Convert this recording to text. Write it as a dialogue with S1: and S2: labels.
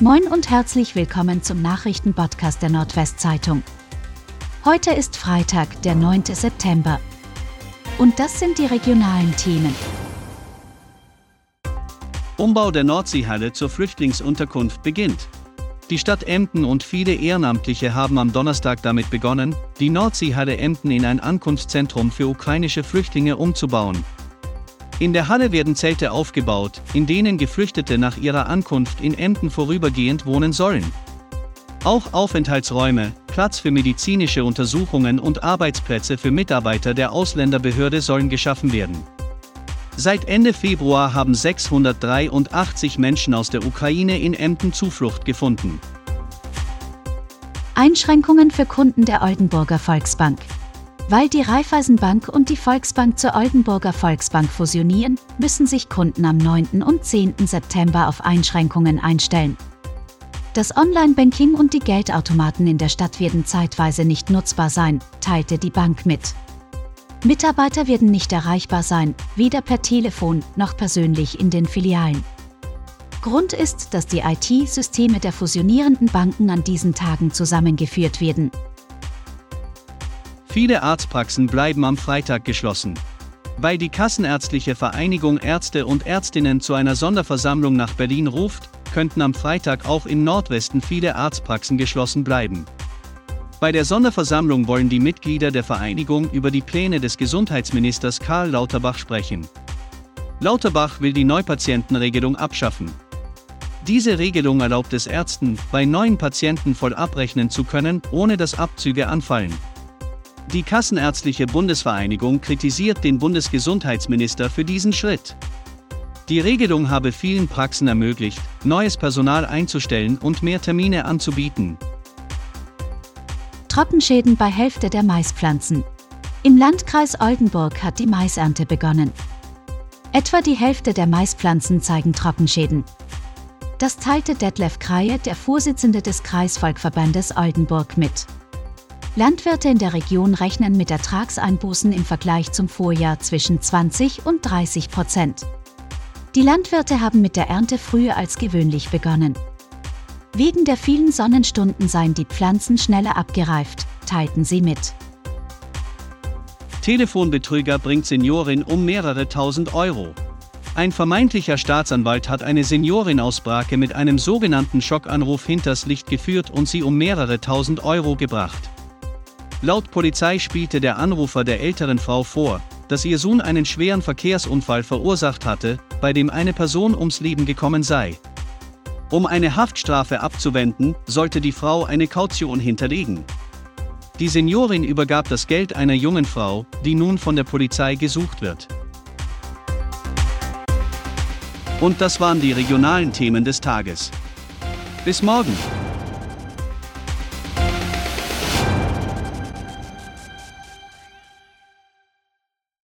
S1: Moin und herzlich willkommen zum Nachrichtenpodcast der Nordwestzeitung. Heute ist Freitag, der 9. September. Und das sind die regionalen Themen.
S2: Umbau der Nordseehalle zur Flüchtlingsunterkunft beginnt. Die Stadt Emden und viele Ehrenamtliche haben am Donnerstag damit begonnen, die Nordseehalle Emden in ein Ankunftszentrum für ukrainische Flüchtlinge umzubauen. In der Halle werden Zelte aufgebaut, in denen Geflüchtete nach ihrer Ankunft in Emden vorübergehend wohnen sollen. Auch Aufenthaltsräume, Platz für medizinische Untersuchungen und Arbeitsplätze für Mitarbeiter der Ausländerbehörde sollen geschaffen werden. Seit Ende Februar haben 683 Menschen aus der Ukraine in Emden Zuflucht gefunden.
S1: Einschränkungen für Kunden der Oldenburger Volksbank. Weil die Raiffeisenbank und die Volksbank zur Oldenburger Volksbank fusionieren, müssen sich Kunden am 9. und 10. September auf Einschränkungen einstellen. Das Online-Banking und die Geldautomaten in der Stadt werden zeitweise nicht nutzbar sein, teilte die Bank mit. Mitarbeiter werden nicht erreichbar sein, weder per Telefon noch persönlich in den Filialen. Grund ist, dass die IT-Systeme der fusionierenden Banken an diesen Tagen zusammengeführt werden.
S2: Viele Arztpraxen bleiben am Freitag geschlossen. Weil die Kassenärztliche Vereinigung Ärzte und Ärztinnen zu einer Sonderversammlung nach Berlin ruft, könnten am Freitag auch im Nordwesten viele Arztpraxen geschlossen bleiben. Bei der Sonderversammlung wollen die Mitglieder der Vereinigung über die Pläne des Gesundheitsministers Karl Lauterbach sprechen. Lauterbach will die Neupatientenregelung abschaffen. Diese Regelung erlaubt es Ärzten, bei neuen Patienten voll abrechnen zu können, ohne dass Abzüge anfallen. Die Kassenärztliche Bundesvereinigung kritisiert den Bundesgesundheitsminister für diesen Schritt. Die Regelung habe vielen Praxen ermöglicht, neues Personal einzustellen und mehr Termine anzubieten.
S1: Trockenschäden bei Hälfte der Maispflanzen. Im Landkreis Oldenburg hat die Maisernte begonnen. Etwa die Hälfte der Maispflanzen zeigen Trockenschäden. Das teilte Detlef Kreie, der Vorsitzende des Kreisvolkverbandes Oldenburg, mit. Landwirte in der Region rechnen mit Ertragseinbußen im Vergleich zum Vorjahr zwischen 20 und 30 Prozent. Die Landwirte haben mit der Ernte früher als gewöhnlich begonnen. Wegen der vielen Sonnenstunden seien die Pflanzen schneller abgereift, teilten sie mit.
S2: Telefonbetrüger bringt Seniorin um mehrere tausend Euro. Ein vermeintlicher Staatsanwalt hat eine Seniorin aus Brake mit einem sogenannten Schockanruf hinters Licht geführt und sie um mehrere tausend Euro gebracht. Laut Polizei spielte der Anrufer der älteren Frau vor, dass ihr Sohn einen schweren Verkehrsunfall verursacht hatte, bei dem eine Person ums Leben gekommen sei. Um eine Haftstrafe abzuwenden, sollte die Frau eine Kaution hinterlegen. Die Seniorin übergab das Geld einer jungen Frau, die nun von der Polizei gesucht wird. Und das waren die regionalen Themen des Tages. Bis morgen!